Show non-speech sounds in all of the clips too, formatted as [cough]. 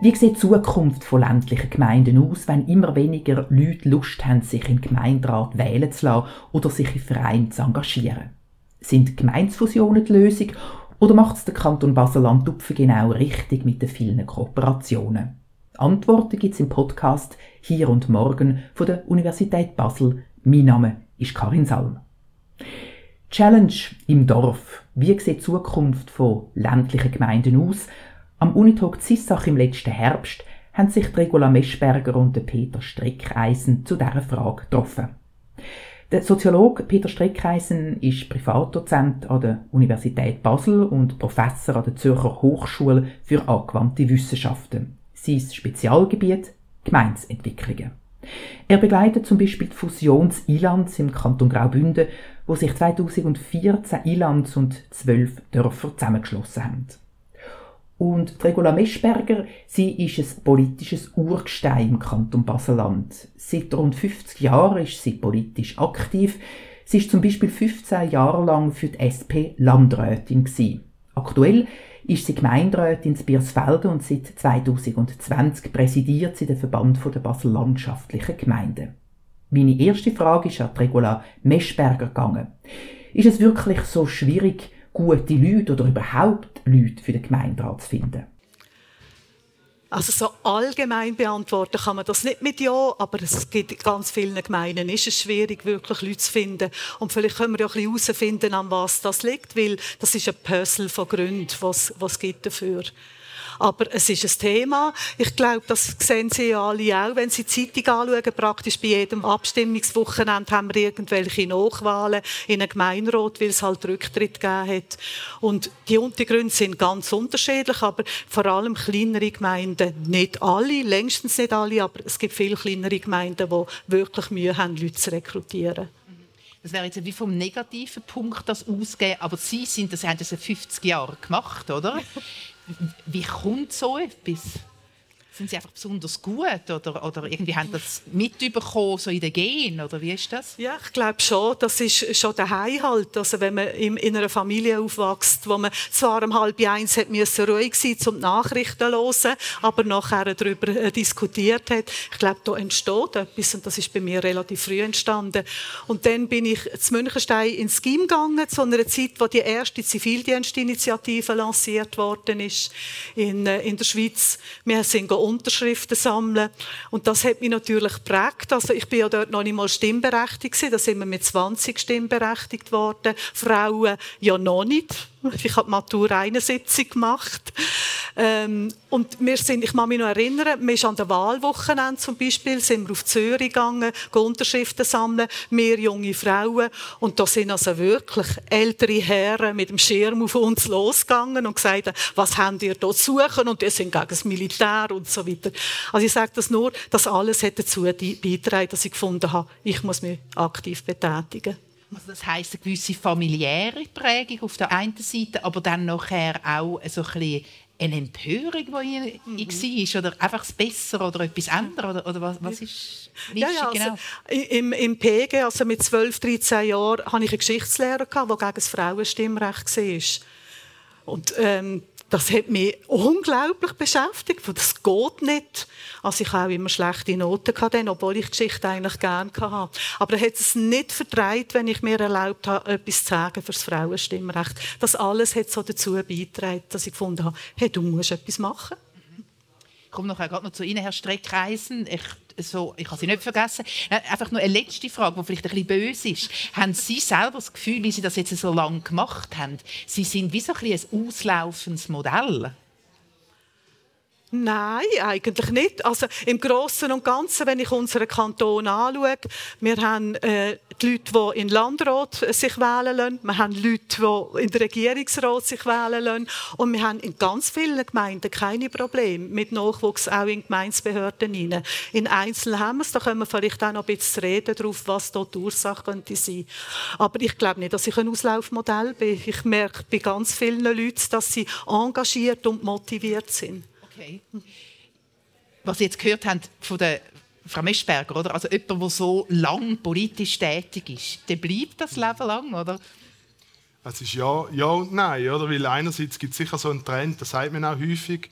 Wie sieht die Zukunft von ländlichen Gemeinden aus, wenn immer weniger Leute Lust haben, sich in Gemeinderat wählen zu lassen oder sich in Vereinen zu engagieren? Sind Gemeinsfusionen die Lösung oder macht es der Kanton Basel-Land-Tupfen genau richtig mit den vielen Kooperationen? Antworten gibt es im Podcast Hier und Morgen von der Universität Basel. Mein Name ist Karin Salm. Challenge im Dorf. Wie sieht die Zukunft von ländlichen Gemeinden aus? Am Unitalk Zissach im letzten Herbst haben sich Regula Meschberger und Peter Streckeisen zu dieser Frage getroffen. Der Soziologe Peter Streckeisen ist Privatdozent an der Universität Basel und Professor an der Zürcher Hochschule für angewandte Wissenschaften. Sein Spezialgebiet Gemeinsentwicklungen. Er begleitet zum Beispiel die Fusions Ilands im Kanton Graubünden, wo sich 2014 Ilands und zwölf Dörfer zusammengeschlossen haben. Und Regula Meschberger, sie ist ein politisches Urgestein im Kanton Baselland. Seit rund 50 Jahren ist sie politisch aktiv. Sie ist zum Beispiel 15 Jahre lang für die SP Landrätin gewesen. Aktuell ist sie Gemeinderätin in Biersfelden und seit 2020 präsidiert sie den Verband der Basel-Landschaftlichen Gemeinden. Meine erste Frage ist an Regula Meschberger gegangen. Ist es wirklich so schwierig, gute Leute oder überhaupt Leute für den Gemeinderat zu finden? Also so allgemein beantworten kann man das nicht mit Ja, aber es gibt ganz vielen Gemeinden ist es schwierig, wirklich Leute zu finden. Und vielleicht können wir ja ein bisschen herausfinden, an was das liegt, weil das ist ein Puzzle von Gründen, was, was gibt dafür gibt. Aber es ist ein Thema. Ich glaube, das sehen Sie alle auch, wenn Sie die Zeitung anschauen. Praktisch bei jedem Abstimmungswochenende haben wir irgendwelche Nachwahlen in einem Gemeinderat, weil es halt Rücktritt gegeben hat. Und die Untergründe sind ganz unterschiedlich, aber vor allem kleinere Gemeinden, nicht alle, längstens nicht alle, aber es gibt viele kleinere Gemeinden, die wirklich Mühe haben, Leute zu rekrutieren. Das wäre jetzt wie vom negativen Punkt das ausgehen, aber Sie sind das haben das 50 Jahre gemacht, oder? [laughs] Wie kommt so etwas? Sind sie einfach besonders gut oder, oder irgendwie haben das mitbekommen, so in den Genen oder wie ist das? Ja, ich glaube schon, das ist schon der halt. Also wenn man in, in einer Familie aufwächst, wo man zwar um halb eins hat müssen ruhig sein, um die Nachrichten zu hören, aber nachher darüber äh, diskutiert hat, ich glaube, da entsteht etwas und das ist bei mir relativ früh entstanden. Und dann bin ich zu Münchenstein ins GIM gegangen, zu einer Zeit, wo die erste Zivildienstinitiative lanciert worden ist in, äh, in der Schweiz. Wir sind Unterschriften sammeln. Und das hat mich natürlich geprägt. Also ich bin ja dort noch nicht mal stimmberechtigt. Da sind wir mit 20 stimmberechtigt worden. Frauen ja noch nicht. Ich habe die Matur eine Sitzung gemacht. Ähm, und wir sind, ich kann mich noch erinnern, wir sind an der Wahlwochenende zum Beispiel, sind wir auf Zürich gegangen, Unterschriften sammeln, mehr junge Frauen. Und da sind also wirklich ältere Herren mit dem Schirm auf uns losgegangen und gesagt, was habt ihr dort zu suchen? Und die sind gegen das Militär und so weiter. Also ich sage das nur, dass alles hat dazu beitragen, dass ich gefunden habe, ich muss mich aktiv betätigen. Also das heisst eine gewisse familiäre Prägung auf der einen Seite, aber dann nachher auch so ein bisschen eine Empörung, die mhm. war? Oder einfach das Besser oder etwas ändern? Oder, oder was, was ist ja, ja, genau? Also, im, Im PG, also mit 12, 13 Jahren, hatte ich einen Geschichtslehrer, der gegen das Frauenstimmrecht war. Und ähm, das hat mich unglaublich beschäftigt, das geht nicht. Also ich habe auch immer schlechte Noten gehabt, obwohl ich Geschichte eigentlich gerne hatte. Aber er hat es nicht verdreht, wenn ich mir erlaubt habe, etwas zu sagen für das Frauenstimmrecht. Das alles hat so dazu beigetragen, dass ich gefunden habe, hey, du musst etwas machen. Ich komme noch, gerade noch zu Ihnen, Herr Streckreisen. Ich so, ich habe sie nicht vergessen. Einfach nur eine letzte Frage, die vielleicht ein bisschen böse ist. Haben Sie selber das Gefühl, wie Sie das jetzt so lange gemacht haben, Sie sind wie so ein, ein auslaufendes Modell? Nein, eigentlich nicht. Also im Großen und Ganzen, wenn ich unseren Kanton anschaue, wir haben äh, die Leute, die in Landrat sich wählen lassen, wir haben Leute, die in der Regierungsrat sich wählen lassen und wir haben in ganz vielen Gemeinden keine Probleme mit Nachwuchs auch in Gemeindebehörden hinein. In Einzelnen haben wir es, da können wir vielleicht auch noch ein bisschen reden darauf, was dort die Ursache könnte sein. Aber ich glaube nicht, dass ich ein Auslaufmodell bin. Ich merke bei ganz vielen Leuten, dass sie engagiert und motiviert sind. Okay. Was Sie jetzt gehört haben von der Frau Meschberger, oder? Also jemand, der so lang politisch tätig ist, der bleibt das Leben lang, oder? Es ist ja, ja und nein, oder? Weil einerseits gibt es sicher so einen Trend, das sagt man auch häufig,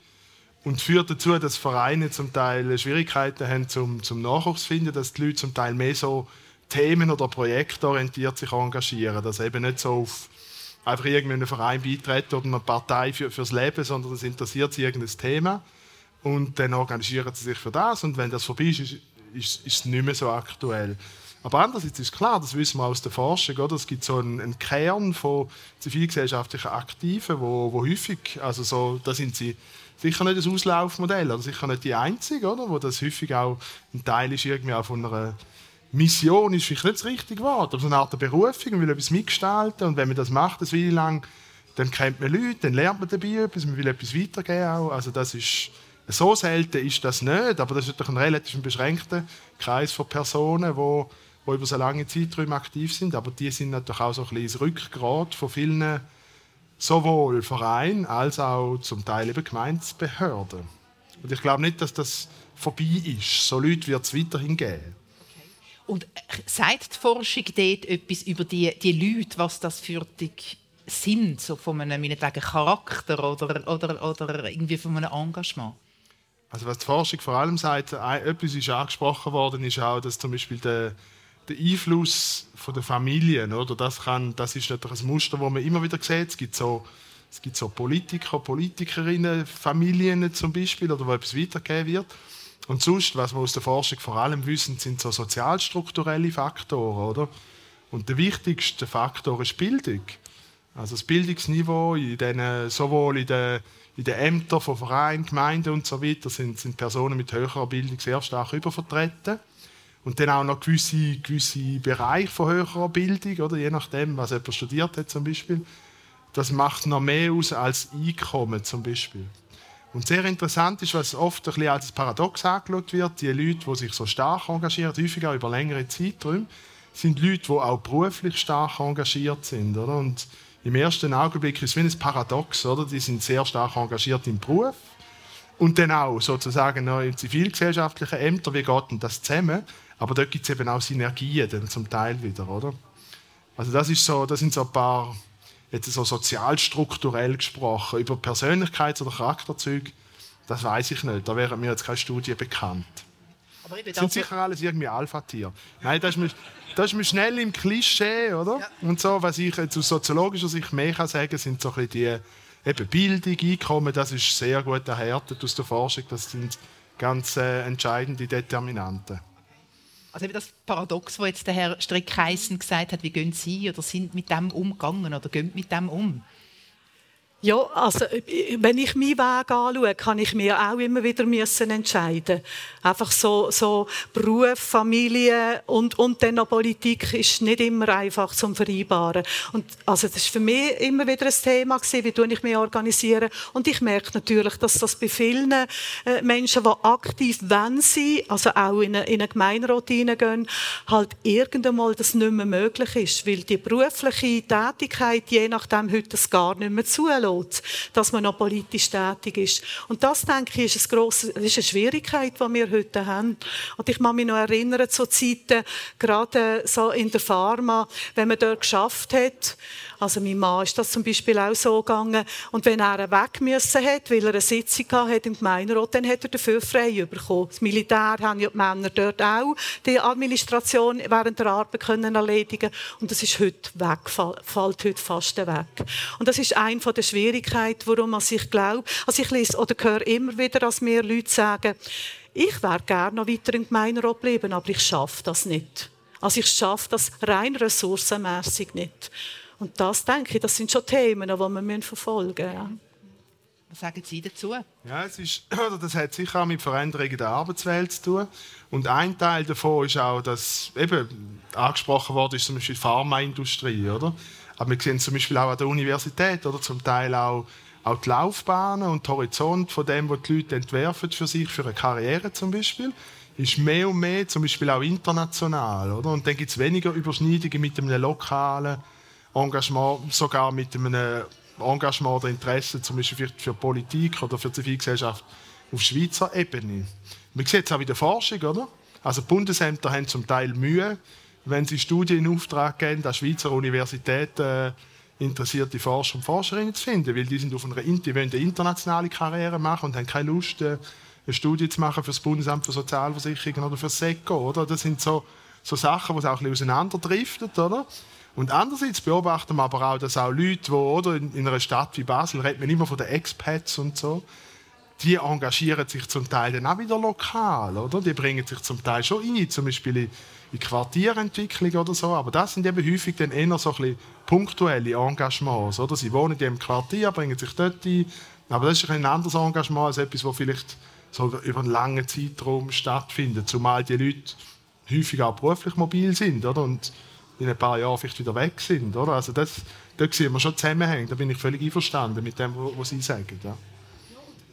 und führt dazu, dass Vereine zum Teil Schwierigkeiten haben zum, zum Nachwuchs finden, dass die Leute zum Teil mehr so themen- oder projektorientiert sich engagieren, dass eben nicht so auf einfach irgendeinen Verein beitreten oder eine Partei für, fürs Leben, sondern es interessiert sie irgendein Thema und dann engagieren sie sich für das und wenn das vorbei ist, ist, ist, ist es nicht mehr so aktuell. Aber andererseits ist klar, das wissen wir aus der Forschung, oder? es gibt so einen, einen Kern von zivilgesellschaftlichen Aktiven, wo, wo häufig, also so, da sind sie sicher nicht das Auslaufmodell, oder sicher nicht die Einzige, oder? wo das häufig auch ein Teil ist irgendwie auch von einer Mission ist vielleicht nicht das richtige Wort, aber so eine Art Berufung, man will etwas mitgestalten und wenn man das macht, das will lang, dann kennt man Leute, dann lernt man dabei etwas, man will etwas weitergeben auch. Also das ist, so selten ist das nicht, aber das ist natürlich ein relativ beschränkter Kreis von Personen, die die über so lange Zeiträume aktiv sind, aber die sind natürlich auch so ein bisschen das Rückgrat von vielen sowohl Vereinen als auch zum Teil eben Gemeindebehörden. Und ich glaube nicht, dass das vorbei ist. So Leute wird es weiterhin geben. Und sagt die Forschung dort etwas über die, die Leute, was das für dich sind, so von einem meinetwegen Charakter oder, oder, oder irgendwie von einem Engagement? Also was die Forschung vor allem sagt, etwas ist angesprochen worden, ist auch, dass zum Beispiel der der Einfluss von der Familien, oder? Das, kann, das ist natürlich ein Muster, das man immer wieder sieht. Es gibt so, es gibt so Politiker, Politikerinnen, Familien zum Beispiel, oder wo etwas weitergegeben wird. Und sonst, was wir aus der Forschung vor allem wissen, sind so sozialstrukturelle Faktoren, oder? Und der wichtigste Faktor ist Bildung. Also das Bildungsniveau in den, sowohl in den, in den Ämtern von Vereinen, Gemeinden und so weiter sind, sind Personen mit höherer Bildung sehr stark übervertreten. Und dann auch noch gewisse, gewisse Bereiche von höherer Bildung, oder? je nachdem, was jemand studiert hat zum Beispiel. Das macht noch mehr aus als Einkommen zum Beispiel. Und sehr interessant ist, was oft ein bisschen als Paradox angeschaut wird, die Leute, die sich so stark engagieren, häufig auch über längere Zeiträume, sind Leute, die auch beruflich stark engagiert sind. Oder? Und im ersten Augenblick ist es wie ein Paradox, oder? Die sind sehr stark engagiert im Beruf und dann auch sozusagen noch in zivilgesellschaftlichen Ämtern. Wie geht denn das zusammen? Aber dort gibt es eben auch Synergien dann zum Teil wieder, oder? Also das, ist so, das sind so ein paar, jetzt so sozialstrukturell gesprochen, über Persönlichkeits- oder Charakterzüge, das weiß ich nicht. Da wären mir jetzt keine Studien bekannt. Aber das sind sicher alles irgendwie Alpha-Tier. Nein, das ist, mir, das ist mir schnell im Klischee, oder? Ja. Und so, was ich jetzt aus soziologischer Sicht mehr kann sagen, sind so ein die eben Bildung, Einkommen, das ist sehr gut erhärtet aus der Forschung. Das sind ganz äh, entscheidende Determinanten. Also das Paradox, das jetzt der Herr Streckheisen gesagt hat, wie gehen Sie oder sind mit dem umgegangen oder gehen mit dem um? Ja, also wenn ich meinen Weg anschaue, kann ich mir auch immer wieder müssen entscheiden. Einfach so, so Beruf, Familie und, und dann noch Politik ist nicht immer einfach zum Vereinbaren. Und also das ist für mich immer wieder ein Thema gewesen, wie tue ich mich organisieren. Und ich merke natürlich, dass das bei vielen äh, Menschen, die aktiv wenn sie, also auch in eine, in eine Gemeinderat hineingehen, halt irgendwann das nicht mehr möglich ist, weil die berufliche Tätigkeit je nachdem heute das gar nicht mehr zulässt lässt, dass man noch politisch tätig ist. Und das, denke ich, ist, ein grosses, ist eine Schwierigkeit, die wir heute haben. Und ich kann mich noch erinnern zu Zeiten, gerade so in der Pharma, wenn man dort geschafft hat, also mein Mann ist das zum Beispiel auch so gegangen. Und wenn er weg müssen hat, weil er eine Sitzung hatte im Gemeinderat, dann hat er dafür frei bekommen. Das Militär haben ja die Männer dort auch die Administration während der Arbeit können erledigen und das ist heute weg, fällt heute fast weg. Und das ist eine der Schwierigkeiten, warum man sich glaubt. Also ich lese oder höre immer wieder, dass mir Leute sagen, ich wäre gerne noch weiter im Gemeinderat bleiben, aber ich schaffe das nicht. Also ich schaffe das rein ressourcenmässig nicht. Und das, denke ich, das sind schon Themen, die wir verfolgen müssen. Ja. Was sagen Sie dazu? Ja, es ist, [clears throat] das hat sicher auch mit Veränderungen der Arbeitswelt zu tun. Und ein Teil davon ist auch, dass eben angesprochen wurde, ist zum Beispiel die Pharmaindustrie, oder? Aber wir sehen zum Beispiel auch an der Universität oder zum Teil auch, auch die Laufbahnen und den Horizont von dem, was die Leute entwerfen für sich, für eine Karriere zum Beispiel, ist mehr und mehr zum Beispiel auch international, oder? Und dann gibt es weniger Überschneidungen mit einem lokalen Engagement, sogar mit einem Engagement oder Interesse, zum Beispiel für, für Politik oder für Zivilgesellschaft auf Schweizer Ebene. Man sieht es auch in der Forschung, oder? Also Bundesämter haben zum Teil Mühe, wenn sie Studien in Auftrag geben an Schweizer Universitäten, interessierte Forscher und Forscherinnen zu finden, weil die sind auf einer die wollen eine internationale Karriere machen und haben keine Lust, äh, eine Studie zu machen für das Bundesamt für Sozialversicherungen oder für das SECO. Oder? Das sind so, so Sachen, die es auch ein bisschen auseinanderdriften. Oder? Und andererseits beobachten wir aber auch, dass auch Leute, die oder, in, in einer Stadt wie Basel, redet man immer von den Expats und so, die engagieren sich zum Teil dann auch wieder lokal. Oder? Die bringen sich zum Teil schon ein, zum Beispiel in, Quartierentwicklung oder so. Aber das sind eben häufig dann eher so ein bisschen punktuelle Engagements. Oder? Sie wohnen in einem Quartier, bringen sich dort ein. Aber das ist ein anderes Engagement als etwas, das vielleicht so über einen langen Zeitraum stattfindet. Zumal die Leute häufig auch beruflich mobil sind oder? und in ein paar Jahren vielleicht wieder weg sind. Oder? Also das, da sehen wir schon Zusammenhänge. Da bin ich völlig einverstanden mit dem, was Sie sagen. Ja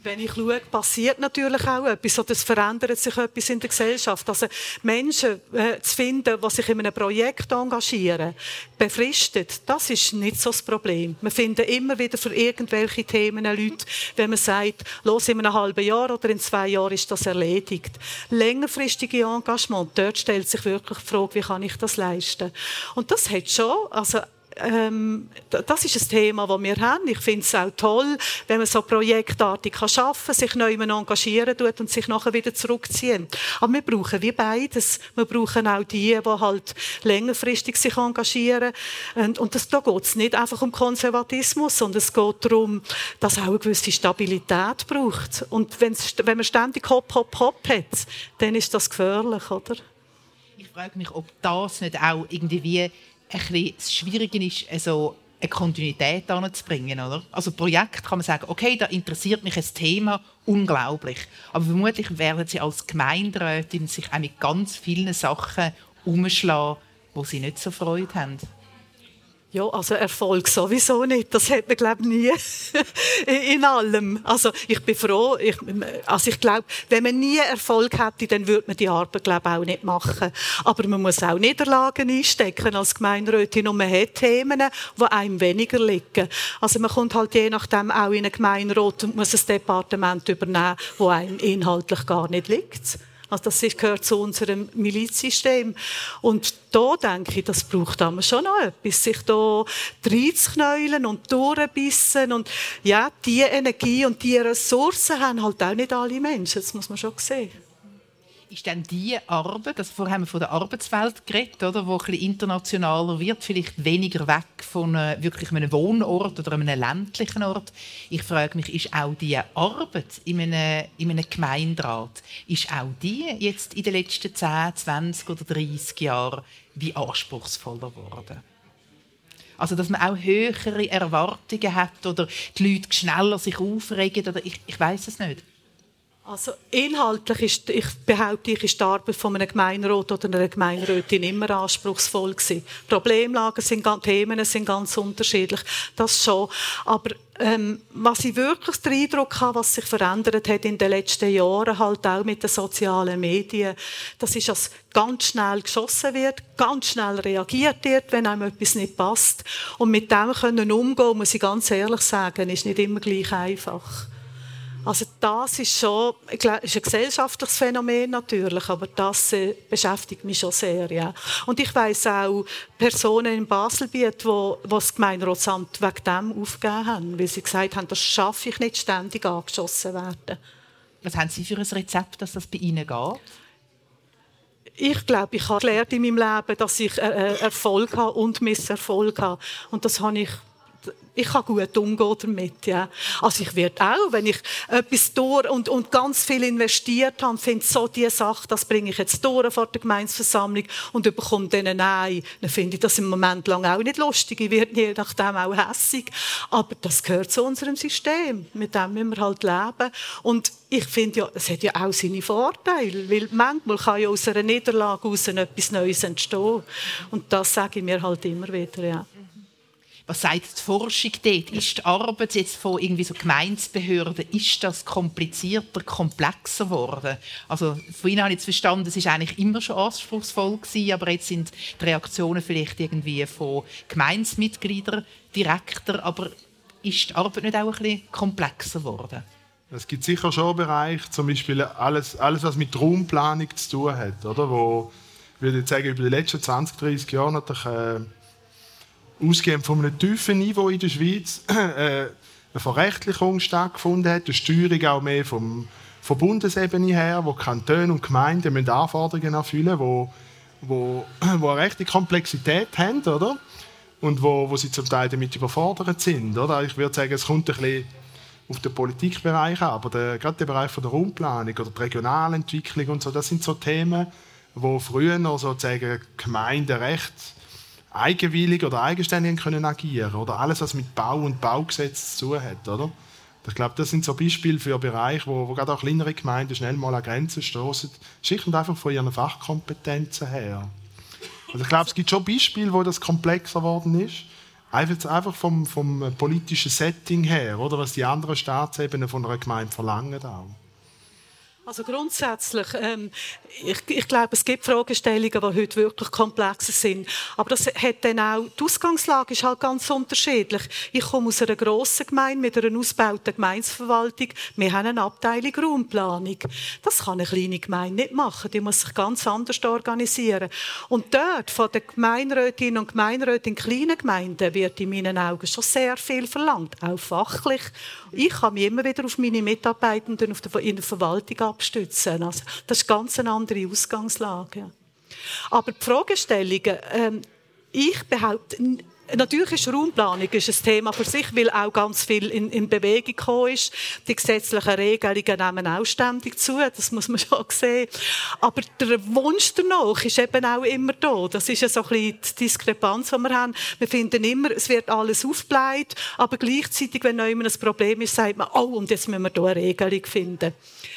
wenn ich schaue, passiert natürlich auch etwas oder es verändert sich etwas in der Gesellschaft. Also Menschen äh, zu finden, die sich in einem Projekt engagieren, befristet, das ist nicht so das Problem. Wir finden immer wieder für irgendwelche Themen Leute, wenn man sagt, los in einem halben Jahr oder in zwei Jahren ist das erledigt. Längerfristige Engagement, dort stellt sich wirklich die Frage, wie kann ich das leisten? Und das hat schon, also ähm, das ist ein Thema, das wir haben. Ich finde es auch toll, wenn man so projektartig arbeiten kann, sich neu engagieren tut und sich nachher wieder zurückziehen. Aber wir brauchen wie beides. Wir brauchen auch die, die halt längerfristig sich engagieren. Und, und das, da geht es nicht einfach um Konservatismus, sondern es geht darum, dass auch eine gewisse Stabilität braucht. Und wenn man ständig Hopp, Hopp, Hopp hat, dann ist das gefährlich, oder? Ich frage mich, ob das nicht auch irgendwie bisschen das Schwierige ist, also eine Kontinuität anzubringen. Oder? Also Projekt kann man sagen, okay, da interessiert mich ein Thema unglaublich. Aber vermutlich werden sie als Gemeinderätin sich auch mit ganz vielen Sachen umschlagen, wo sie nicht so Freude haben. Ja, also Erfolg sowieso nicht. Das hat man, glaube ich, nie [laughs] in allem. Also ich bin froh. Ich, also ich glaube, wenn man nie Erfolg hätte, dann würde man die Arbeit, glaube ich, auch nicht machen. Aber man muss auch Niederlagen einstecken als Gemeinderätin und man hat Themen, die einem weniger liegen. Also man kommt halt je nachdem auch in einen Gemeinderat und muss ein Departement übernehmen, wo einem inhaltlich gar nicht liegt. Also das gehört zu unserem Milizsystem. Und da denke ich, das braucht aber schon noch etwas, sich da reinzuknäulen und durchbissen. Und ja, diese Energie und diese Ressourcen haben halt auch nicht alle Menschen, das muss man schon sehen ist dann die Arbeit, also vorher haben wir von der Arbeitswelt geredet, oder, wo ein internationaler wird, vielleicht weniger weg von äh, wirklich einem Wohnort oder einem ländlichen Ort. Ich frage mich, ist auch die Arbeit in einem, in einem Gemeinderat, ist auch die jetzt in den letzten 10, 20 oder 30 Jahren wie anspruchsvoller geworden? Also, dass man auch höhere Erwartungen hat oder die Leute schneller sich aufregen oder ich, ich weiß es nicht. Also inhaltlich ist, ich behaupte, ich ist die Arbeit von einem Gemeinderat oder einer Gemeinderätin immer anspruchsvoll gewesen. Problemlagen sind, Themen sind ganz unterschiedlich, das schon. Aber ähm, was ich wirklich den Eindruck habe, was sich verändert hat in den letzten Jahren, halt auch mit den sozialen Medien, das ist, dass ganz schnell geschossen wird, ganz schnell reagiert wird, wenn einem etwas nicht passt. Und mit dem können umgehen, muss ich ganz ehrlich sagen, ist nicht immer gleich einfach. Also das ist schon ist ein gesellschaftliches Phänomen natürlich, aber das äh, beschäftigt mich schon sehr. Ja. Und ich weiß auch Personen im Baselbiet, wo, wo das Gemeinderatsamt wegen dem aufgegeben haben, weil sie gesagt haben, das schaffe ich nicht, ständig angeschossen werden. Was haben Sie für ein Rezept, dass das bei Ihnen geht? ich glaube, ich habe gelernt in meinem Leben, dass ich äh, äh, Erfolg habe und Misserfolg habe. Und das habe ich ich kann gut umgehen damit, ja. Also ich werde auch, wenn ich etwas durch und, und ganz viel investiert habe, finde so diese Sache, das bringe ich jetzt durch vor der Gemeinsversammlung und bekomme dann ein Nein, dann finde ich das im Moment lang auch nicht lustig. Ich werde je nachdem auch hässig. Aber das gehört zu unserem System. Mit dem müssen wir halt leben. Und ich finde ja, es hat ja auch seine Vorteile, weil manchmal kann ja aus einer Niederlage aus etwas Neues entstehen. Und das sage ich mir halt immer wieder, ja. Was sagt die Forschung dort? Ist die Arbeit jetzt von irgendwie so Gemeindebehörden, ist das komplizierter, komplexer geworden? Also von Ihnen habe ich jetzt verstanden, es ist eigentlich immer schon anspruchsvoll gewesen, aber jetzt sind die Reaktionen vielleicht irgendwie von Gemeindemitgliedern direkter, aber ist die Arbeit nicht auch ein bisschen komplexer geworden? Es gibt sicher schon Bereiche, zum Beispiel alles, alles was mit Raumplanung zu tun hat, oder? Wo, ich würde sagen, über die letzten 20, 30 Jahre natürlich äh, ausgehend von einem tiefen Niveau in der Schweiz [clears throat] äh, eine Verrechtlichung stattgefunden hat, eine Steuerung auch mehr vom, von Bundesebene her, wo Kantone und Gemeinden müssen Anforderungen erfüllen wo, wo, [clears throat] wo eine rechte Komplexität haben, oder? Und wo, wo sie zum Teil damit überfordert sind, oder? Ich würde sagen, es kommt ein bisschen auf den Politikbereich an, aber der, gerade der Bereich von der Raumplanung oder der Regionalentwicklung und so, das sind so Themen, wo früher noch sozusagen Gemeinden recht eigenwillig oder eigenständig können agieren oder alles, was mit Bau und Baugesetz zu tun hat, oder? Ich glaube, das sind so Beispiele für Bereiche, wo, wo gerade auch kleinere Gemeinden schnell mal an Grenzen stoßen, schlicht einfach von ihren Fachkompetenzen her. Also ich glaube, es gibt schon Beispiele, wo das komplexer geworden ist. Einfach vom, vom politischen Setting her, oder was die anderen Staatsebenen von einer Gemeinde verlangen auch. Also grundsätzlich, ähm, ich, ich glaube, es gibt Fragestellungen, die heute wirklich komplexer sind. Aber das hat dann auch, die Ausgangslage ist halt ganz unterschiedlich. Ich komme aus einer grossen Gemeinde mit einer ausgebauten Gemeinsverwaltung. Wir haben eine Abteilung Raumplanung. Das kann eine kleine Gemeinde nicht machen. Die muss sich ganz anders organisieren. Und dort von den Gemeinderätinnen und Gemeinderäten in kleinen Gemeinden wird in meinen Augen schon sehr viel verlangt, auch fachlich. Ich kann mich immer wieder auf meine Mitarbeitenden in der Verwaltung abstützen. Also, das ist ganz eine andere Ausgangslage. Aber die Fragestellungen, ähm, ich behaupte, Natürlich ist Raumplanung ein Thema für sich, weil auch ganz viel in, in Bewegung gekommen ist. Die gesetzlichen Regelungen nehmen auch ständig zu, das muss man [laughs] schon sehen. Aber der Wunsch danach ist eben auch immer da. Das ist ja so ein bisschen die Diskrepanz, die wir haben. Wir finden immer, es wird alles aufgebläht, aber gleichzeitig, wenn jemand ein Problem ist, sagt man, oh, und jetzt müssen wir hier eine Regelung finden.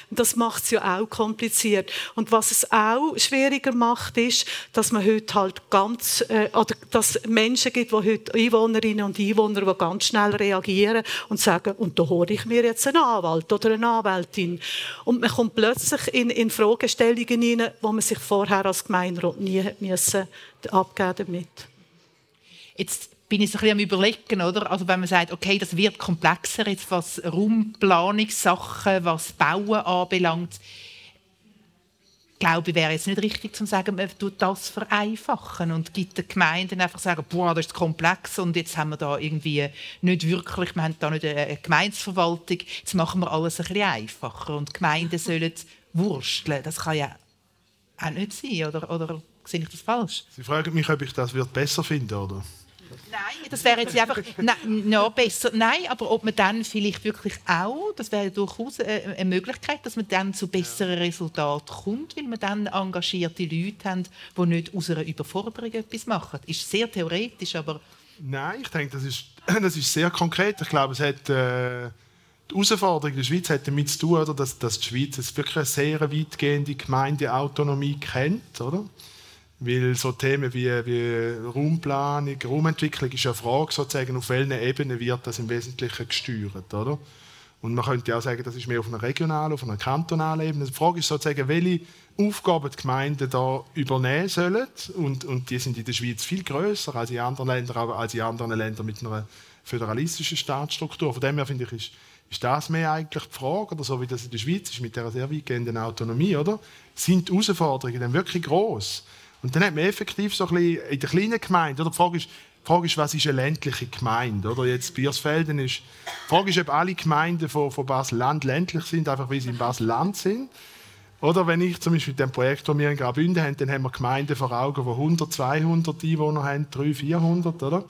Und das macht es ja auch kompliziert. Und was es auch schwieriger macht, ist, dass man heute halt ganz, äh, oder dass Menschen gibt, die heute Einwohnerinnen und Einwohner, die ganz schnell reagieren und sagen, und da hole ich mir jetzt einen Anwalt oder eine Anwältin. Und man kommt plötzlich in, in Fragestellungen hinein, wo man sich vorher als Gemeinderat nie hat müssen abgeben damit. Jetzt bin ich so ein bisschen am überlegen, oder? Also wenn man sagt, okay, das wird komplexer, jetzt was Raumplanungssachen, was Bauen anbelangt, glaube ich, wäre jetzt nicht richtig zu sagen, man tut das vereinfachen und gibt den Gemeinden einfach sagen, boah, das ist komplex und jetzt haben wir da irgendwie nicht wirklich, wir haben da nicht eine Gemeinsverwaltung, jetzt machen wir alles ein bisschen einfacher und Gemeinden sollen wursteln. Das kann ja auch nicht sein, oder, oder sehe ich das falsch? Sie fragen mich, ob ich das besser finde, oder? Nein, das wäre jetzt einfach [laughs] noch besser. Nein, aber ob man dann vielleicht wirklich auch, das wäre durchaus eine Möglichkeit, dass man dann zu besseren Resultaten kommt, weil man dann engagierte Leute haben, die nicht aus einer Überforderung etwas machen. Das ist sehr theoretisch, aber... Nein, ich denke, das ist, [clears throat] das ist sehr konkret. Ich glaube, es hat... Äh die Herausforderung in der Schweiz hat damit zu tun, oder, dass, dass die Schweiz wirklich eine sehr weitgehende Gemeindeautonomie kennt. Oder? Weil so Themen wie, wie Raumplanung, Raumentwicklung ist eine Frage, sozusagen, auf welchen Ebenen wird das im Wesentlichen gesteuert. Oder? Und man könnte auch sagen, das ist mehr auf einer regionalen, auf einer kantonalen Ebene. Die Frage ist sozusagen, welche Aufgaben die Gemeinden da übernehmen sollen. Und, und die sind in der Schweiz viel größer als in anderen Ländern, aber als in anderen Ländern mit einer föderalistischen Staatsstruktur. Von dem her finde ich, ist, ist das mehr eigentlich die Frage, oder so wie das in der Schweiz ist, mit der sehr weitgehenden Autonomie, oder? Sind die Herausforderungen dann wirklich groß? Und dann hat man effektiv so ein bisschen in der kleinen Gemeinde, oder? Die Frage ist, die Frage ist, was ist eine ländliche Gemeinde? Oder jetzt Biersfelden ist. Die Frage ist, ob alle Gemeinden von, von Basel-Land ländlich sind, einfach weil sie in Basel-Land sind. Oder wenn ich zum Beispiel mit dem Projekt, das wir in Graubünden haben, dann haben wir Gemeinden vor Augen, die 100, 200 Einwohner haben, 300, 400, oder?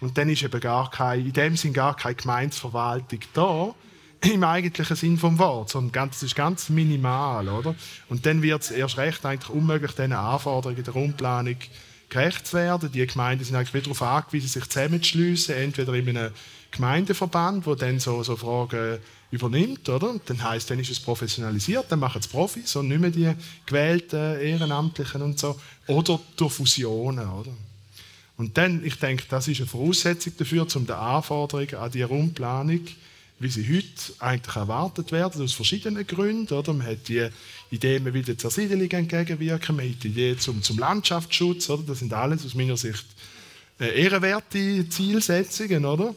Und dann ist eben gar keine, in dem Sinn gar keine Gemeindeverwaltung da [clears throat] im eigentlichen Sinn vom Wort, sondern das ist ganz minimal, oder? Und dann wird es erst recht eigentlich unmöglich, diesen Anforderungen der Raumplanung gerecht zu werden. Die Gemeinden sind eigentlich wieder darauf angewiesen, sich zusammenzuschliessen, entweder in einem Gemeindeverband, der dann so, so Fragen übernimmt, oder? Und dann heißt, dann ist es professionalisiert, dann machen es Profis und nicht mehr die gewählten Ehrenamtlichen und so, oder durch Fusionen, oder? Und dann, ich denke, das ist eine Voraussetzung dafür, um die Anforderungen an die Raumplanung wie sie heute eigentlich erwartet werden, aus verschiedenen Gründen. Oder? Man hat die Idee, man will der Zersiedelung entgegenwirken, man hat die Idee zum, zum Landschaftsschutz. Oder? Das sind alles aus meiner Sicht äh, ehrenwerte Zielsetzungen, oder?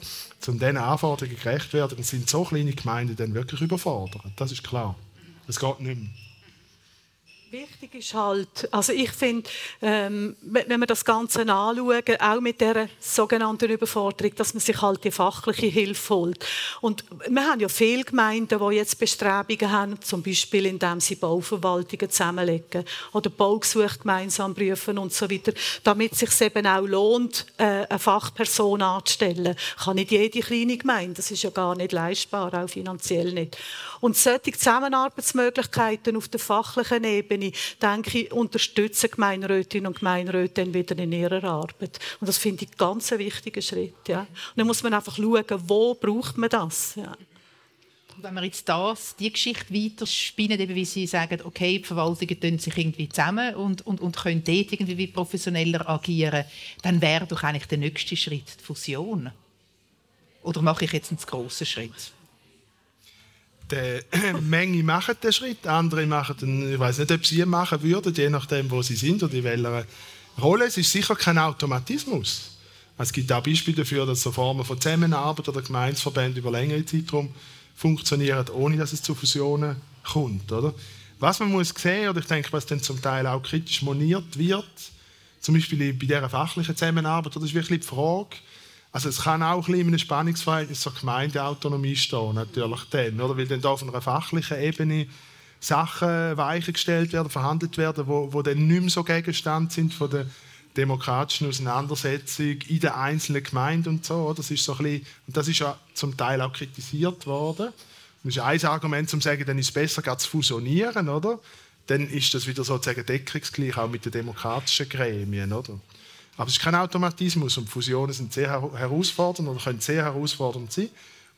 Um diesen Anforderungen gerecht werden, sind so kleine Gemeinden dann wirklich überfordert. Das ist klar. Das geht nicht mehr. Wichtig ist halt, also ich finde, ähm, wenn wir das Ganze anschauen, auch mit der sogenannten Überforderung, dass man sich halt die fachliche Hilfe holt. Und wir haben ja viele Gemeinden, die jetzt Bestrebungen haben, zum Beispiel indem sie Bauverwaltungen zusammenlegen oder Baugesuche gemeinsam prüfen und so weiter, damit es sich eben auch lohnt, äh, eine Fachperson anzustellen. Kann nicht jede kleine Gemeinde, das ist ja gar nicht leistbar, auch finanziell nicht. Und solche Zusammenarbeitsmöglichkeiten auf der fachlichen Ebene, denke ich, unterstützen Gemeinderätinnen und Gemeinderäte dann wieder in ihrer Arbeit. Und das finde ich einen ganz wichtigen Schritt. Ja. Und dann muss man einfach schauen, wo braucht man das. Ja. Wenn wir jetzt das, die Geschichte weiterspinnen, eben wie Sie sagen, okay, die Verwaltungen tun sich irgendwie zusammen und, und, und können dort irgendwie professioneller agieren, dann wäre doch eigentlich der nächste Schritt die Fusion. Oder mache ich jetzt einen grossen Schritt? Die [clears throat] Menge machen den Schritt, andere machen den, ich weiß nicht, ob sie ihn machen würden, je nachdem, wo sie sind oder in welcher Rolle. Es ist sicher kein Automatismus. Es gibt auch Beispiele dafür, dass so Formen von Zusammenarbeit oder Gemeinsverbände über längere Zeitraum funktionieren, ohne dass es zu Fusionen kommt. Oder? Was man muss sehen, oder ich denke, was dann zum Teil auch kritisch moniert wird, zum Beispiel bei dieser fachlichen Zusammenarbeit, das ist wirklich die Frage, also es kann auch ein in einem Spannungsverhältnis zur Gemeindeautonomie stehen, natürlich dann, oder? weil dann da auf einer fachlichen Ebene Sachen weichgestellt werden, verhandelt werden, wo, wo dann nicht mehr so Gegenstand sind von der demokratischen Auseinandersetzung in den einzelnen Gemeinden und so. Das ist so bisschen, und das ist ja zum Teil auch kritisiert worden. Das ist ein Argument, um zu sagen, dann ist es besser, zu fusionieren, oder? Dann ist das wieder sozusagen deckungsgleich auch mit den demokratischen Gremien, oder? Aber es ist kein Automatismus und Fusionen sind sehr herausfordernd oder können sehr herausfordernd sein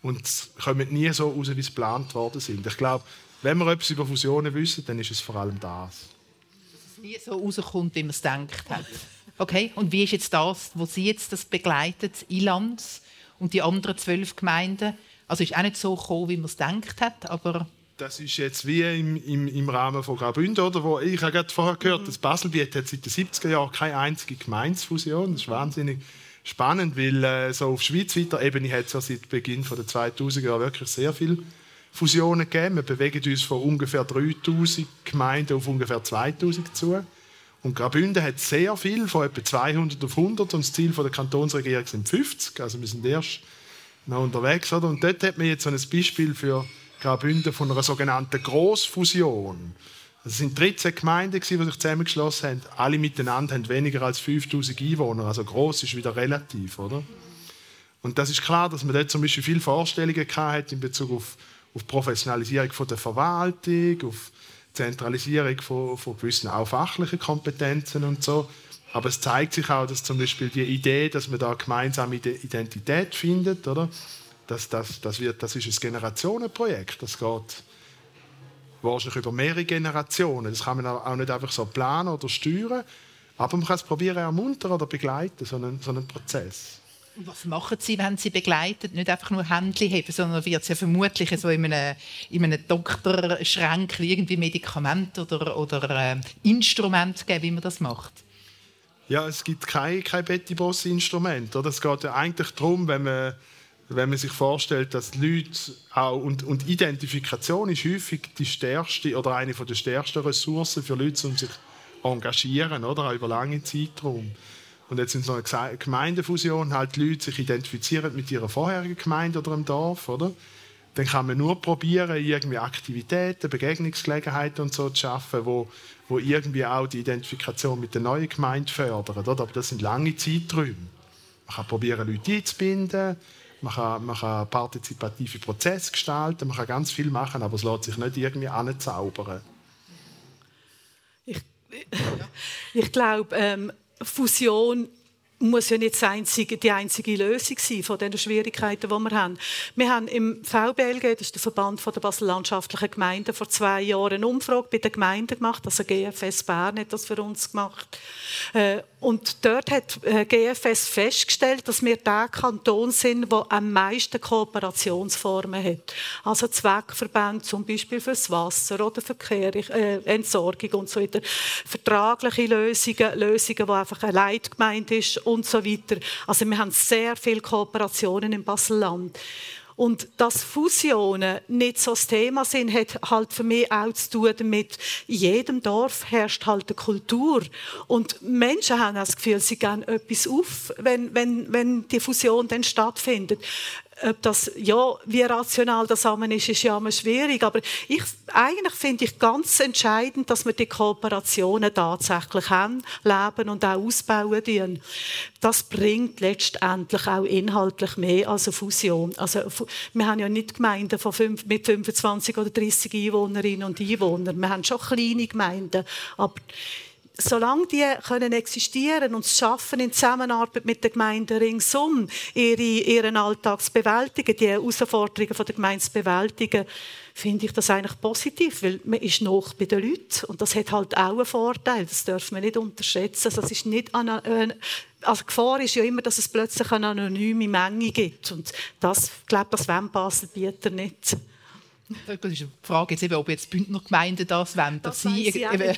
und kommen nie so raus, wie es geplant worden sind. Ich glaube, wenn wir etwas über Fusionen wissen, dann ist es vor allem das. Dass es nie so rauskommt, wie man es denkt hat. Okay, und wie ist jetzt das, wo Sie jetzt das begleitet, Ilanz und die anderen zwölf Gemeinden? Also ist auch nicht so gekommen, wie man es denkt hat, aber das ist jetzt wie im, im, im Rahmen von Graubünden, oder? Wo ich habe gerade vorher gehört, mhm. das Baselbiet hat seit den 70er Jahren keine einzige Gemeinsfusion. Das ist wahnsinnig spannend, weil äh, so auf schweizweiter Ebene hat es ja seit Beginn der 2000er Jahre wirklich sehr viele Fusionen gegeben. Wir bewegen uns von ungefähr 3000 Gemeinden auf ungefähr 2000 zu. Und Graubünden hat sehr viel, von etwa 200 auf 100 und das Ziel der Kantonsregierung sind 50. Also wir sind erst noch unterwegs. Oder? Und dort hat man jetzt so ein Beispiel für Graubünden von einer sogenannten Grossfusion. Es sind 13 Gemeinden, die sich zusammengeschlossen haben. Alle miteinander haben weniger als 5000 Einwohner. Also groß ist wieder relativ, oder? Und das ist klar, dass man dort zum Beispiel viele Vorstellungen hat in Bezug auf, auf Professionalisierung von der Verwaltung, auf Zentralisierung von, von gewissen auch fachlichen Kompetenzen und so. Aber es zeigt sich auch, dass zum Beispiel die Idee, dass man da gemeinsame Identität findet, oder? Das, das, das, wird, das ist ein Generationenprojekt. Das geht wahrscheinlich über mehrere Generationen. Das kann man auch nicht einfach so planen oder steuern. Aber man kann es probieren, ermuntern oder begleiten, so einen, so einen Prozess. Was machen Sie, wenn Sie begleiten? Nicht einfach nur Händchen haben, sondern wird es ja vermutlich so in einem, in einem Doktorschrank irgendwie Medikamente oder, oder äh, Instrumente geben, wie man das macht? Ja, es gibt kein, kein Betty Boss-Instrument. Es geht ja eigentlich darum, wenn man wenn man sich vorstellt, dass Leute auch und, und Identifikation ist häufig die stärkste oder eine der stärksten Ressourcen für Leute, um sich engagieren, oder auch über lange Zeitraum. Und jetzt in so einer Gemeindefusion halt die Leute sich identifizieren mit ihrer vorherigen Gemeinde oder im Dorf, oder? Dann kann man nur probieren, irgendwie Aktivitäten, Begegnungsgelegenheiten und so zu schaffen, wo, wo irgendwie auch die Identifikation mit der neuen Gemeinde fördern, oder? Aber das sind lange Zeiträume. Man kann probieren, Leute einzubinden, man kann, man kann partizipative Prozesse gestalten, man kann ganz viel machen, aber es lässt sich nicht irgendwie anzaubern. Ich, ich glaube, ähm, Fusion muss ja nicht einzige, die einzige Lösung sein von den Schwierigkeiten, die wir haben. Wir haben im VBLG, das ist der Verband der Basel-Landschaftlichen Gemeinden, vor zwei Jahren eine Umfrage bei den Gemeinden gemacht. Also GFS Bern hat das für uns gemacht. Äh, und dort hat äh, GFS festgestellt, dass wir der Kanton sind, der am meisten Kooperationsformen hat. Also Zweckverbände zum Beispiel fürs Wasser oder Verkehr, äh, Entsorgung und so weiter. Vertragliche Lösungen, Lösungen, wo einfach eine Leitgemeinde ist und so weiter. Also wir haben sehr viele Kooperationen im Baselland. Und dass Fusionen nicht so das Thema sind, hat halt für mich auch zu tun in jedem Dorf herrscht halt eine Kultur. Und Menschen haben das Gefühl, sie gehen etwas auf, wenn, wenn, wenn die Fusion dann stattfindet ob das, ja, wie rational das zusammen ist, ist ja immer schwierig. Aber ich, eigentlich finde ich ganz entscheidend, dass wir die Kooperationen tatsächlich haben, leben und auch ausbauen dürfen. Das bringt letztendlich auch inhaltlich mehr als eine Fusion. Also, wir haben ja nicht Gemeinden von fünf, mit 25 oder 30 Einwohnerinnen und Einwohnern. Wir haben schon kleine Gemeinden. Aber solange die können existieren und es schaffen, in Zusammenarbeit mit den Gemeinden ringsum ihre, ihren Alltag zu bewältigen, die Herausforderungen der Gemeinde zu bewältigen, finde ich das eigentlich positiv, weil man ist noch bei den Leuten und das hat halt auch einen Vorteil, das dürfen wir nicht unterschätzen. Also, ist nicht äh, also die Gefahr ist ja immer, dass es plötzlich eine anonyme Menge gibt und das, ich glaube, das wollen Basel-Bieter nicht. Das ist die Frage, jetzt eben, ob jetzt Bündner Gemeinden das wollen. Dass das Sie, Sie eben,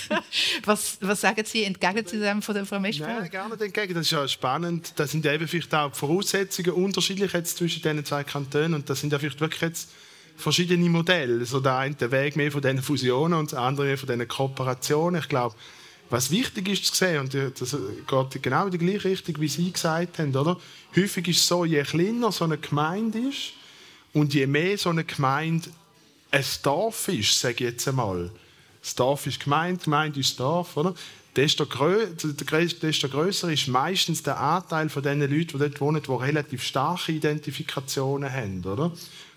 [laughs] was, was sagen Sie entgegen zu dem von der Frau Meschberg? Nein, gerne entgegen. Das ist ja spannend. Da sind eben vielleicht auch die Voraussetzungen unterschiedlich jetzt zwischen diesen zwei Kantonen und das sind ja vielleicht wirklich jetzt verschiedene Modelle. So der eine der Weg mehr von diesen Fusionen und der andere mehr von diesen Kooperationen. Ich glaube, was wichtig ist zu sehen, und das geht genau in die gleiche Richtung, wie Sie gesagt haben, oder? Häufig ist es so, je kleiner so eine Gemeinde ist, und je mehr so eine Gemeinde ein Dorf ist, sage ich jetzt einmal, das Dorf ist Gemeinde, Gemeinde ist Dorf, oder? Desto, grö desto größer ist meistens der Anteil von den Leuten, die dort wohnen, die relativ starke Identifikationen haben, oder?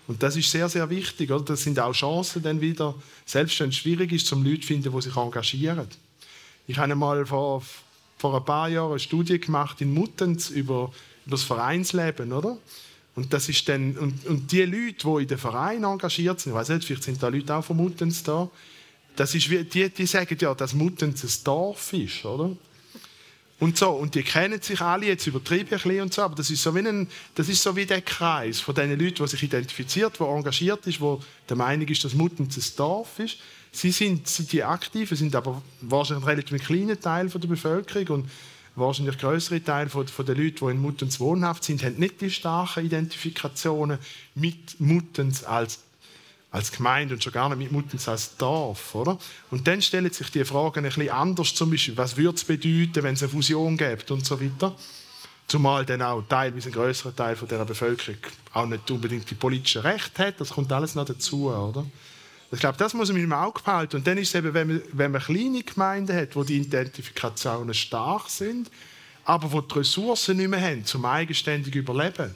Und das ist sehr, sehr wichtig. Oder? Das sind auch Chancen dann wieder, selbst wenn es schwierig ist, zum Leute zu finden, die sich engagieren. Ich habe mal vor, vor ein paar Jahren eine Studie gemacht in Muttenz über, über das Vereinsleben, oder? Und, das ist dann, und, und die Leute, die in den Verein engagiert sind, ich weiß nicht, vielleicht sind da Leute auch von Muttens da, das ist wie, die, die sagen ja, dass Muttens ein Dorf ist, oder? Und so, und die kennen sich alle, jetzt übertrieben ein bisschen und so, aber das ist so wie, ein, das ist so wie der Kreis von den Leuten, die sich identifiziert, die engagiert ist, wo der Meinung ist, dass Muttens ein Dorf ist. Sie sind, sind die Aktiven, sind aber wahrscheinlich ein relativ kleiner Teil der Bevölkerung und wahrscheinlich größere Teil von, von der Leute, die in Muttens wohnhaft sind, haben nicht die starken Identifikationen mit Muttens als als Gemeinde und schon gar nicht mit Muttens als Dorf, oder? Und dann stellen sich die Fragen ein bisschen anders, zum Beispiel, was würde es bedeuten, wenn es eine Fusion gibt und so weiter. Zumal dann auch teilweise ein größerer Teil von der Bevölkerung auch nicht unbedingt die politischen Rechte hat. Das kommt alles noch dazu, oder? Ich glaube, das muss man im Auge behalten. Und dann ist es eben, wenn man, wenn man kleine Gemeinden hat, wo die Identifikationen stark sind, aber wo die Ressourcen nicht mehr haben, zum eigenständig Überleben.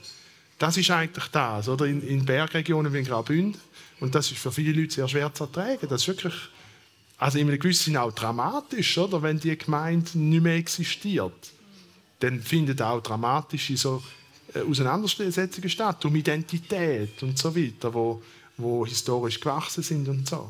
Das ist eigentlich das, oder? In, in Bergregionen wie in Graubünden. Und das ist für viele Leute sehr schwer zu ertragen. Das ist wirklich, also in einem gewissen Sinne auch dramatisch, oder? Wenn die Gemeinde nicht mehr existiert. Dann findet auch dramatische so, äh, Auseinandersetzungen statt, um Identität und so weiter, wo wo historisch gewachsen sind und so.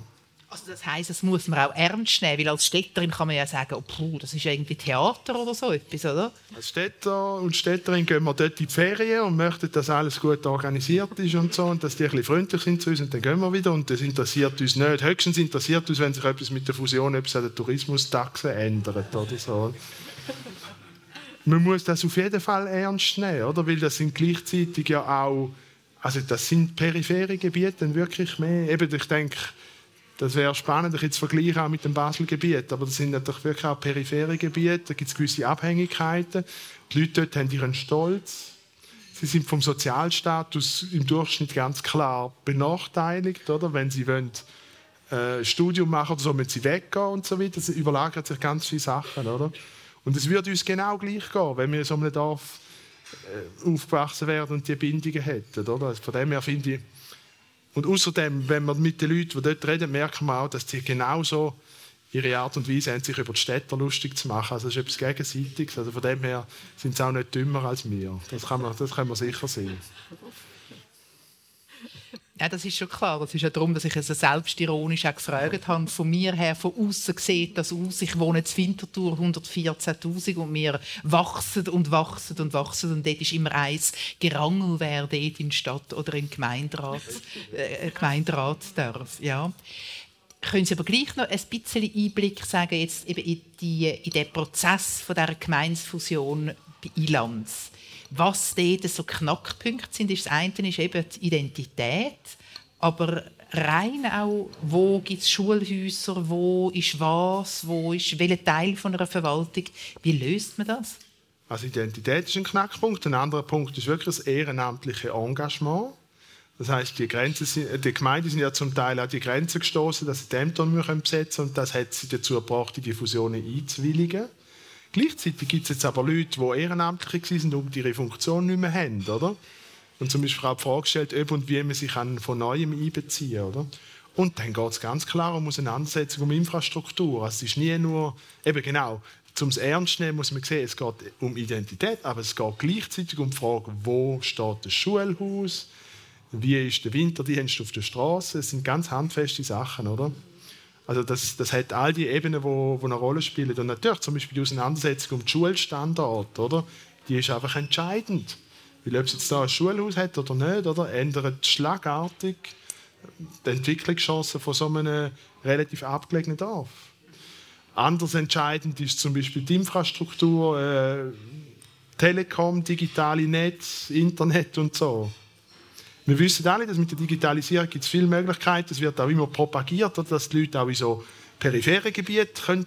Also das heißt, das muss man auch ernst nehmen, weil als Städterin kann man ja sagen, oh, puh, das ist irgendwie Theater oder so etwas, oder? Als Städter und Städterin gehen wir dort in die Ferien und möchten, dass alles gut organisiert ist und so und dass die ein bisschen freundlich sind zu uns und dann gehen wir wieder und das interessiert uns nicht. Höchstens interessiert uns, wenn sich etwas mit der Fusion, etwas an der Tourismustaxe ändert oder so. man muss das auf jeden Fall ernst nehmen, oder? Weil das sind gleichzeitig ja auch also das sind periphere Gebiete wirklich mehr. Eben, ich denke, das wäre spannend, ich jetzt vergleichen auch mit dem Basel-Gebiet, aber das sind natürlich wirklich auch periphere Gebiete, da gibt es gewisse Abhängigkeiten. Die Leute dort haben ihren Stolz. Sie sind vom Sozialstatus im Durchschnitt ganz klar benachteiligt, oder? Wenn sie wollen, äh, Studium machen oder so, müssen sie weggehen und so weiter. Das überlagert sich ganz viele Sachen, oder? Und es würde uns genau gleich gehen, wenn wir in so einem Dorf aufgewachsen wären und die Bindungen hätten. Oder? Also von dem her finde ich, und außerdem, wenn man mit den Leuten, die dort reden, merkt man auch, dass sie genauso ihre Art und Weise haben, sich über die Städte lustig zu machen. Also das ist etwas Gegenseitiges. Also von dem her sind sie auch nicht dümmer als wir. Das kann man sicher sehen. Ja, das ist schon klar. Es ist ja darum, dass ich es selbstironisch auch gefragt habe. Von mir her, von außen sieht das aus. Ich wohne in Winterthur 114'000 und wir wachsen und wachsen und wachsen. Und dort ist immer eins Gerangel, wer dort in Stadt oder in Gemeinderat, äh, Gemeinderat darf. Ja. Können Sie aber gleich noch ein bisschen Einblick sagen jetzt eben in, die, in den Prozess von dieser Gemeinsfusion bei Ilanz. Was dort so Knackpunkte sind, ist das eine ist eben die Identität, aber rein auch, wo gibt es Schulhäuser, wo ist was, wo ist welcher Teil von einer Verwaltung, wie löst man das? Also Identität ist ein Knackpunkt. Ein anderer Punkt ist wirklich das ehrenamtliche Engagement. Das heißt, die, Grenzen die Gemeinden sind ja zum Teil an die Grenzen gestoßen, dass sie die Ämter besetzen können und das hat sie dazu gebracht, die Fusionen einzuwilligen. Gleichzeitig gibt es jetzt aber Leute, die ehrenamtlich sind und ihre Funktion nicht mehr haben, oder? Und zum Beispiel auch die Frage gestellt, ob und wie man sich von Neuem einbeziehen oder? Und dann geht es ganz klar um Auseinandersetzung, um Infrastruktur. Also es ist nie nur, eben genau, zum es ernst nehmen muss man sehen, es geht um Identität, aber es geht gleichzeitig um die Frage, wo steht das Schulhaus, wie ist der Winterdienst auf der Straße. Es sind ganz handfeste Sachen, oder? Also das, das hat all die Ebenen, die wo, wo eine Rolle spielen. Und natürlich zum Beispiel die Auseinandersetzung um den Schulstandort, oder? Die ist einfach entscheidend. Weil ob es jetzt da ein Schulhaus hat oder nicht, oder, ändert schlagartig die Entwicklungschancen von so einem relativ abgelegenen Dorf. Anders entscheidend ist zum Beispiel die Infrastruktur, äh, Telekom, digitale Netz, Internet und so. Wir wissen alle, dass mit der Digitalisierung gibt es viele Möglichkeiten. Es wird auch immer propagiert, dass die Leute auch in so peripheren Gebieten können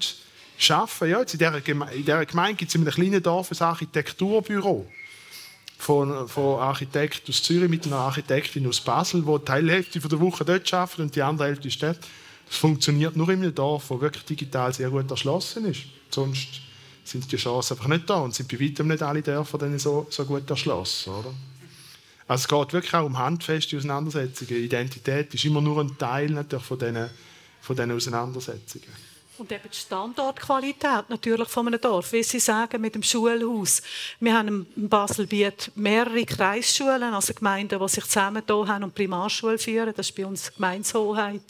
arbeiten. Ja, in dieser, Geme Gemeinde gibt es in einem kleinen Dorf ein Architekturbüro von, von Architekten aus Zürich mit einer Architektin aus Basel, die die Teilhälfte der Woche dort arbeitet und die andere Hälfte ist dort. Das funktioniert nur in einem Dorf, das wirklich digital sehr gut erschlossen ist. Sonst sind die Chancen einfach nicht da und sind bei weitem nicht alle Dörfer so, so gut erschlossen. Oder? Also es geht wirklich auch um handfeste Auseinandersetzungen. Identität ist immer nur ein Teil natürlich von diesen, von diesen Auseinandersetzungen. Und eben die Standortqualität natürlich von einem Dorf, wie Sie sagen, mit dem Schulhaus. Wir haben in Baselbiet mehrere Kreisschulen, also Gemeinden, die sich zusammen hier haben und Primarschule führen. Das ist bei uns Gemeinshoheit.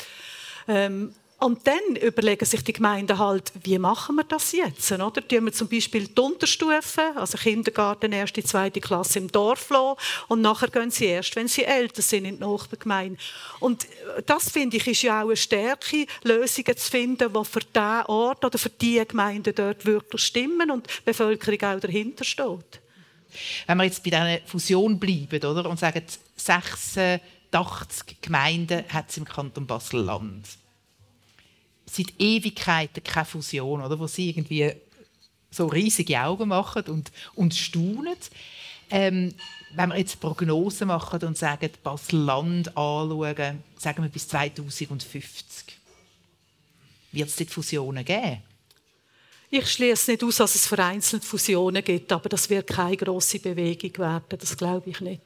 Ähm, und dann überlegen sich die Gemeinden halt, wie machen wir das jetzt? Oder? Tun wir zum Beispiel die Unterstufen, also Kindergarten, erste, zweite Klasse im Dorf lassen, und nachher gehen sie erst, wenn sie älter sind, in die Nachbargemeinde. Und äh, das, finde ich, ist ja auch eine Stärke, Lösungen zu finden, die für diesen Ort oder für diese Gemeinde dort wirklich stimmen und die Bevölkerung auch dahinter steht. Wenn wir jetzt bei dieser Fusion bleiben oder, und sagen, 86 Gemeinden hat es im Kanton Basel-Land seit Ewigkeiten keine Fusion, oder, wo sie irgendwie so riesige Augen machen und, und staunen. Ähm, wenn wir jetzt Prognosen machen und sagen, Basel-Land anschauen, sagen wir bis 2050, wird es dort Fusionen geben? Ich schließe nicht aus, dass es vereinzelt Fusionen gibt, aber das wird keine große Bewegung werden. Das glaube ich nicht.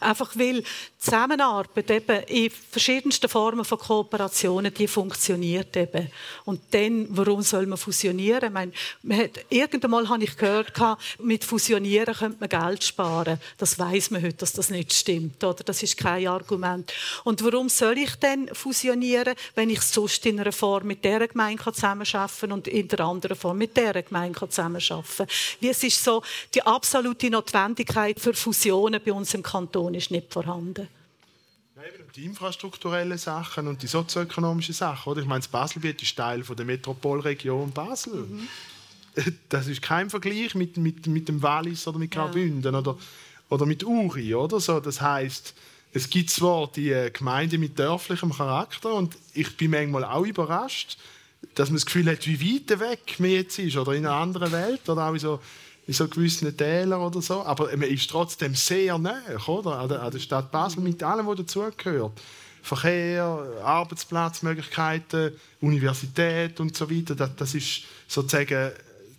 Einfach weil Zusammenarbeit eben in verschiedensten Formen von Kooperationen, die funktioniert eben. Und dann, warum soll man fusionieren? Ich meine, hat, irgendwann habe ich gehört, mit Fusionieren könnte man Geld sparen. Das weiß man heute, dass das nicht stimmt. Oder? Das ist kein Argument. Und warum soll ich denn fusionieren, wenn ich sonst in einer Form mit dieser Gemeinde zusammenarbeiten kann und in der anderen Form mit dieser Gemeinde zusammenarbeiten kann? Wie es ist so die absolute Notwendigkeit für Fusionen bei uns im Kanton Kanton ist nicht vorhanden. die infrastrukturellen Sachen und die sozioökonomischen Sachen. Oder? Ich meine, das Baselbiet ist Teil von der Metropolregion Basel. Mhm. Das ist kein Vergleich mit, mit, mit dem Wallis oder mit Graubünden ja. oder, oder mit Uri. Oder? So, das heißt, es gibt zwar die Gemeinden mit dörflichem Charakter und ich bin manchmal auch überrascht, dass man das Gefühl hat, wie weit weg man jetzt ist oder in einer anderen Welt oder auch in so in so gewissen Tälern oder so. Aber man ist trotzdem sehr nah oder? An, der, an der Stadt Basel mit allem, was dazugehört. Verkehr, Arbeitsplatzmöglichkeiten, Universität und so weiter. Das, das ist sozusagen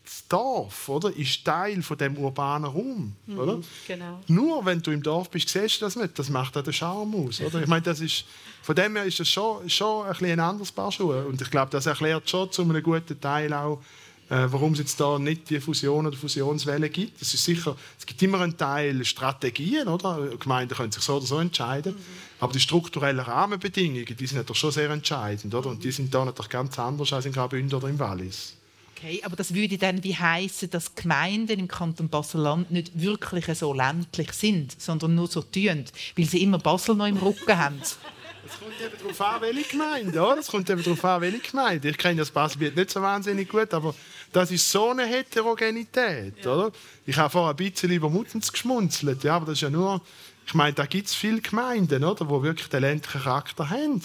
das Dorf, oder? Ist Teil von dem urbanen Raum, mhm, oder? Genau. Nur wenn du im Dorf bist, siehst du das nicht. Das macht auch den Charme aus, oder? Ich meine, das ist von dem her ist das schon, schon ein, ein anderes Paar Schuhe. Und ich glaube, das erklärt schon zu einem guten Teil auch, warum es jetzt da nicht die Fusion oder Fusionswelle gibt. Das ist sicher, es gibt immer einen Teil Strategien, oder? Gemeinden können sich so oder so entscheiden. Mhm. Aber die strukturellen Rahmenbedingungen, die sind natürlich schon sehr entscheidend, oder? Und die sind da natürlich ganz anders als in Graubünden oder im Wallis. Okay, aber das würde dann wie heißen, dass Gemeinden im Kanton Basel-Land nicht wirklich so ländlich sind, sondern nur so tun, weil sie immer Basel noch im Rücken [laughs] haben. Es kommt eben darauf an, welche Gemeinde. Ja? Das kommt eben darauf an, welche Gemeinde. Ich kenne das Baselbiet nicht so wahnsinnig gut, aber Das ist so eine Heterogenität, ja. oder? Ich habe vorher ein bisschen über Muttens geschmunzelt, ja, aber das ist ja nur, ich meine, da gibt es viele Gemeinden, oder, die wirklich den ländlichen Charakter haben.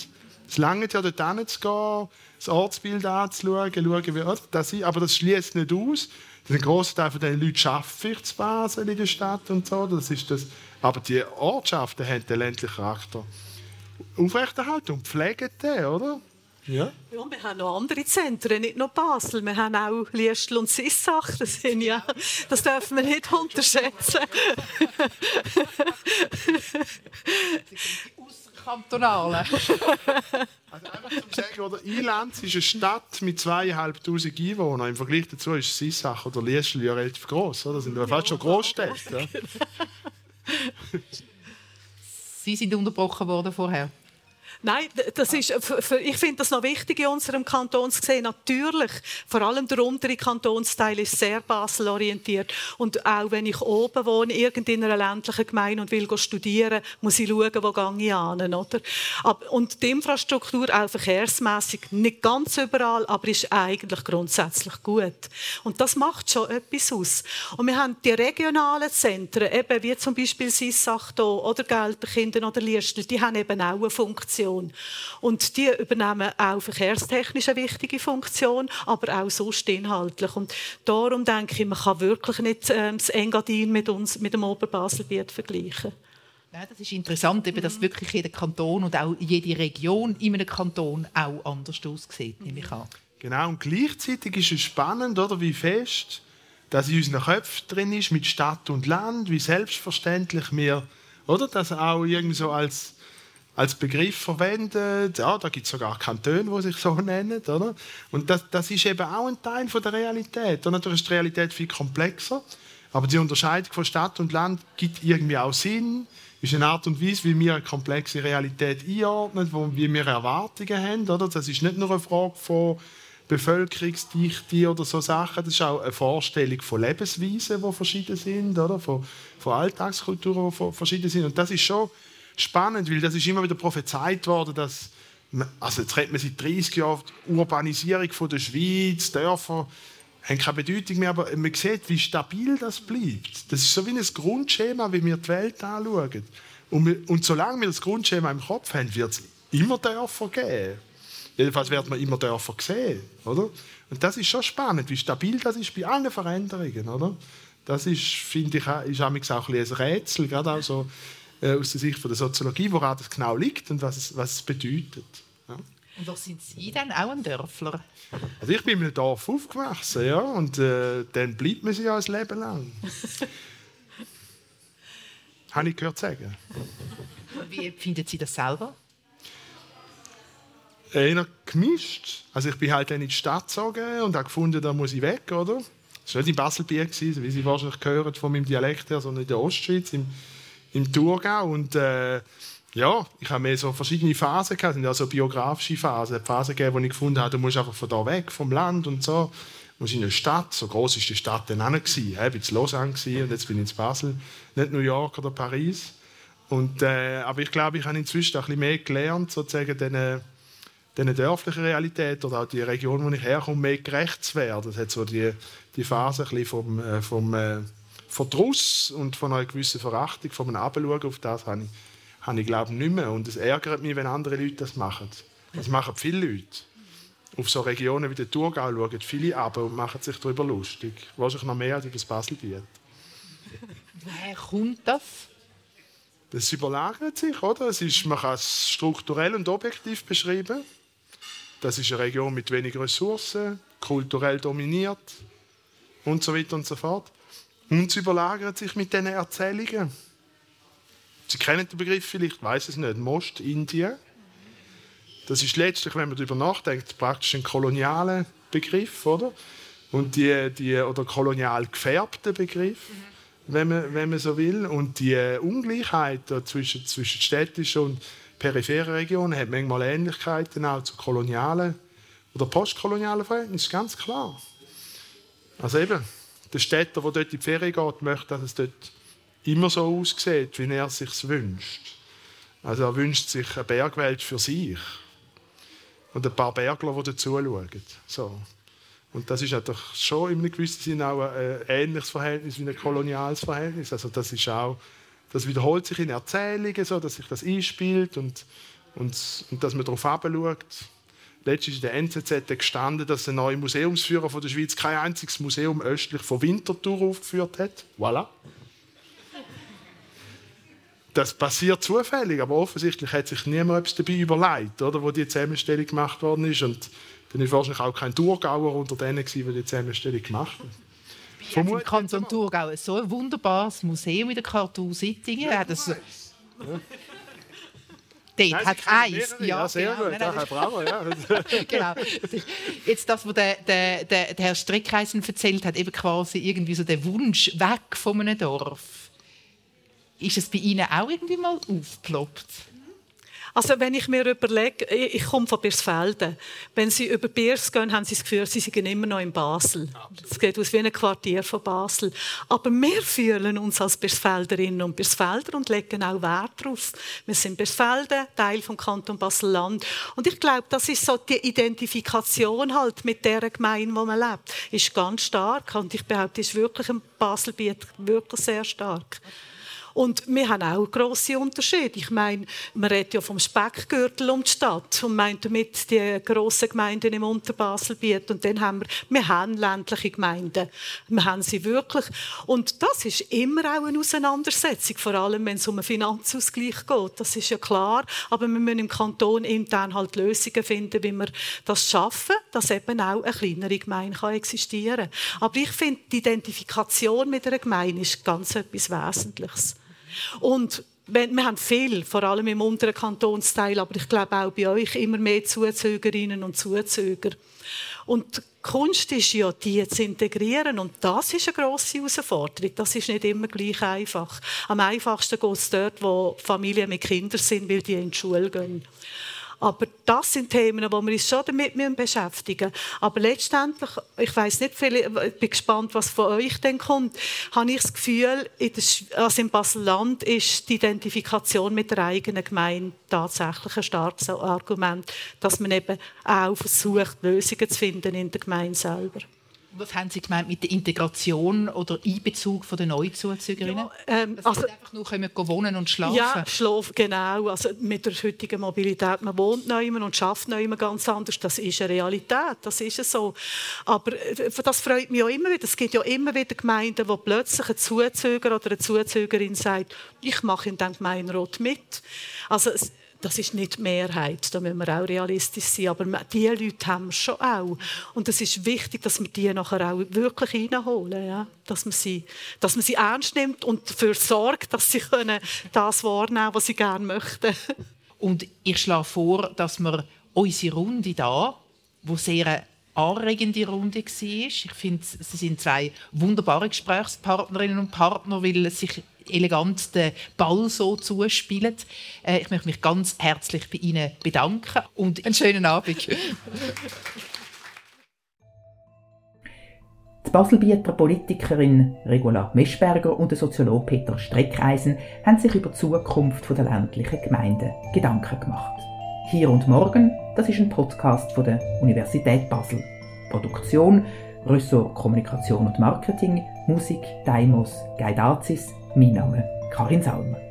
Es langt ja dort hinzugehen, das Ortsbild anzuschauen, schauen, wie, oder, das ist, aber das schließt nicht aus. Ein grosser Teil von den Leuten arbeitet zu Basel in der Stadt und so. Das ist das. Aber die Ortschaften haben den ländlichen Charakter aufrechterhalten und pflegen den, oder? Ja. ja. Wir haben noch andere Zentren, nicht nur Basel. Wir haben auch Liestl und Sissach. Das, sind ja, das dürfen wir nicht unterschätzen. Außerkantonalen. [laughs] Also einfach zum sagen, oder ist eine Stadt mit zweieinhalbtausend Einwohnern. Im Vergleich dazu ist Sissach oder Liestl ja relativ groß. Das sind ja fast schon Großstädte. Ja. [laughs] Sie sind unterbrochen worden vorher. Nein, das ist, ich finde das noch wichtig in unserem Kanton zu sehen. Natürlich, vor allem der untere Kantonsteil ist sehr baselorientiert. Und auch wenn ich oben wohne, in einer ländlichen Gemeinde und will studieren, muss ich schauen, wo gehe ich hin, oder? Und die Infrastruktur, auch verkehrsmässig, nicht ganz überall, aber ist eigentlich grundsätzlich gut. Und das macht schon etwas aus. Und wir haben die regionalen Zentren, eben wie zum Beispiel Sissach oder Gelterkinden oder Liestl, die haben eben auch eine Funktion. Funktion. Und die übernehmen auch verkehrstechnisch eine wichtige Funktion, aber auch sonst inhaltlich. Und darum denke ich, man kann wirklich nicht ähm, das Engadin mit uns, mit dem Oberbaselbiet vergleichen. Ja, das ist interessant, eben, dass wirklich jeder Kanton und auch jede Region in einem Kanton auch anders aussieht, nehme ich an. Genau, und gleichzeitig ist es spannend, oder, wie fest dass in unseren Köpfen drin ist, mit Stadt und Land, wie selbstverständlich wir oder, das auch irgendwie so als als Begriff verwendet. Ja, da gibt es sogar Kantone, die sich so nennen. Oder? Und das, das ist eben auch ein Teil von der Realität. Und natürlich ist die Realität viel komplexer. Aber die Unterscheidung von Stadt und Land gibt irgendwie auch Sinn. Ist eine Art und Weise, wie wir eine komplexe Realität einordnen, wo, wie wir Erwartungen haben. Oder? Das ist nicht nur eine Frage von Bevölkerungsdichte oder so Sachen. Das ist auch eine Vorstellung von Lebensweisen, die verschieden sind, oder? Von, von Alltagskulturen, die verschieden sind. Und das ist schon spannend, weil das ist immer wieder prophezeit worden, dass also jetzt redet man seit 30 Jahren Urbanisierung von der Schweiz, Dörfer haben keine Bedeutung mehr, aber man sieht, wie stabil das bleibt. Das ist so wie ein Grundschema, wie wir die Welt anschauen. Und, wir, und solange wir das Grundschema im Kopf haben, wird es immer Dörfer geben. Jedenfalls wird man immer Dörfer sehen, oder? Und das ist schon spannend, wie stabil das ist bei allen Veränderungen, oder? Das ist, finde ich, ist auch ein Rätsel, gerade auch so äh, aus der Sicht von der Soziologie, woran das genau liegt und was es, was es bedeutet. Ja. Und was sind Sie denn auch ein Dörfler? Also ich bin in einem Dorf aufgewachsen, ja, und äh, dann bleibt man sich ja ein Leben lang. [laughs] Habe ich gehört sagen. Wie empfinden Sie das selber? Eher gemischt. Also ich bin halt dann in die Stadt gezogen und habe gefunden, da muss ich weg, oder? Es war nicht in Baselbier, wie Sie wahrscheinlich gehört von meinem Dialekt her, sondern in der Ostschweiz, im im Thurgau und äh, ja, ich habe mehr so verschiedene Phasen gehabt, sind also biografische Phasen, Phasen gegeben, wo ich gefunden habe, du musst einfach von da weg, vom Land und so, du musst in eine Stadt, so groß ist die Stadt dann auch nicht gewesen. Ich war in Lausanne und jetzt bin ich in Basel, nicht New York oder Paris. Und, äh, aber ich glaube, ich habe inzwischen ein bisschen mehr gelernt, sozusagen diesen, diesen dörflichen Realität oder auch die Region, wo ich herkomme, mehr gerecht zu werden. Das hat so die, die Phase ein bisschen vom, äh, vom äh, Verdruss und von einer gewissen Verachtung, von einem Abschauen auf das, habe ich, habe ich glaube nicht mehr. Und es ärgert mich, wenn andere Leute das machen. Das machen viele Leute. Auf so Regionen wie der Thurgau schauen viele ab und machen sich darüber lustig. Wahrscheinlich noch mehr als über das Baselbiet. Woher kommt das? Das überlagert sich, oder? Es ist, man kann es strukturell und objektiv beschreiben. Das ist eine Region mit wenig Ressourcen, kulturell dominiert und so weiter und so fort. Und sie überlagert sich mit diesen Erzählungen. Sie kennen den Begriff vielleicht, weiß es nicht, Most Indien. Das ist letztlich, wenn man darüber nachdenkt, praktisch ein kolonialer Begriff, oder? Und die, die oder kolonial gefärbte Begriff, mhm. wenn, man, wenn man so will. Und die Ungleichheit zwischen, zwischen städtischen und peripheren Regionen hat manchmal Ähnlichkeiten auch zu kolonialen oder postkolonialen Verhältnissen, ganz klar. Also eben, der Städter, der dort in die Ferien geht, möchte, dass es dort immer so aussieht, wie er es sich wünscht. Also er wünscht sich eine Bergwelt für sich. Und ein paar Bergler, die dazuschauen. So. Und das ist natürlich schon in einem gewissen Sinne auch ein ähnliches Verhältnis wie ein koloniales Verhältnis. Also das ist auch, das wiederholt sich in Erzählungen, so, dass sich das einspielt und, und, und dass man darauf schaut. Letztens ist in der NZZ gestanden, dass der neue Museumsführer von der Schweiz kein einziges Museum östlich von Winterthur aufgeführt hat. Voilà. Das passiert zufällig, aber offensichtlich hat sich niemand etwas dabei überlegt, oder, wo die Zusammenstellung gemacht worden ist. Und dann war wahrscheinlich auch kein Thurgauer unter denen, die die Zusammenstellung gemacht haben. Im Kanton Thurgau so ein wunderbares Museum in der Kartur Sittingen. Ja, das, ja. Dort Nein, hat eins. Ja, ja, sehr genau. gut. Ja, bravo, [laughs] ja. genau. Jetzt das, was der, der, der, Herr Streckeisen erzählt hat, eben quasi irgendwie so der Wunsch weg von einem Dorf. Ist es bei Ihnen auch irgendwie mal aufgeploppt? Also wenn ich mir überlege, ich komme von Birsfelden. Wenn Sie über Biers gehen, haben Sie das Gefühl, Sie sind immer noch in Basel. Es geht aus wie ein Quartier von Basel. Aber wir fühlen uns als Birsfelderinnen und Birsfelder und legen auch Wert darauf. Wir sind Birsfelden, Teil vom Kanton Basel-Land. Und ich glaube, das ist so die Identifikation halt mit der Gemeinde, wo man lebt, ist ganz stark. Und ich behaupte, ist wirklich im Baselbiet wirklich sehr stark. Und wir haben auch grosse Unterschiede. Ich meine, man redet ja vom Speckgürtel um die Stadt und meint damit die grossen Gemeinden im Unterbaselbiet. Und dann haben wir, wir haben ländliche Gemeinden. Wir haben sie wirklich. Und das ist immer auch eine Auseinandersetzung, vor allem wenn es um einen Finanzausgleich geht. Das ist ja klar. Aber wir müssen im Kanton intern halt Lösungen finden, wie wir das schaffen, dass eben auch eine kleinere Gemeinde kann existieren kann. Aber ich finde, die Identifikation mit einer Gemeinde ist ganz etwas Wesentliches. Und wir haben viel, vor allem im unteren Kantonsteil, aber ich glaube auch bei euch immer mehr Zuzögerinnen und Zuzöger. Und Kunst ist ja, die zu integrieren. Und das ist eine grosse Herausforderung. Das ist nicht immer gleich einfach. Am einfachsten geht es dort, wo Familien mit Kindern sind, weil die in die Schule gehen. Aber das sind Themen, wo wir uns schon damit beschäftigen müssen. Aber letztendlich, ich weiß nicht viel, ich bin gespannt, was von euch denn kommt, habe ich das Gefühl, in also im Basel-Land ist die Identifikation mit der eigenen Gemeinde tatsächlich ein starkes Argument, dass man eben auch versucht, Lösungen zu finden in der Gemeinde selber. Was haben Sie gemeint mit der Integration oder Einbezug von den Neuzuzügerinnen? Ja, ähm, Dass also, einfach nur können wohnen und schlafen Ja, schlafen, genau. Also mit der heutigen Mobilität, man wohnt nicht und schafft nicht ganz anders. Das ist eine Realität, das ist so. Aber äh, das freut mich auch immer wieder. Es gibt ja immer wieder Gemeinden, wo plötzlich ein Zuzüger oder eine Zuzügerin sagt, ich mache in diesem Gemeinderat mit. Also das ist nicht die Mehrheit, da müssen wir auch realistisch sein, aber diese Leute haben wir schon auch. Und es ist wichtig, dass wir die nachher auch wirklich reinholen, ja? dass, man sie, dass man sie ernst nimmt und dafür sorgt, dass sie können das wahrnehmen können, was sie gerne möchten. Und ich schlage vor, dass wir unsere Runde da, wo sehr anregende Runde war. Ich finde, sie sind zwei wunderbare Gesprächspartnerinnen und Partner, weil sich elegant den Ball so zuspielen. Äh, ich möchte mich ganz herzlich bei Ihnen bedanken und einen schönen Abend. Die Baselbieter Politikerin Regula Meschberger und der Soziologe Peter Streckeisen haben sich über die Zukunft der ländlichen Gemeinden Gedanken gemacht. Hier und morgen, das ist ein Podcast von der Universität Basel. Produktion, Ressort Kommunikation und Marketing, Musik, Daimos, Gaidazis, mein Name Karin Salmer.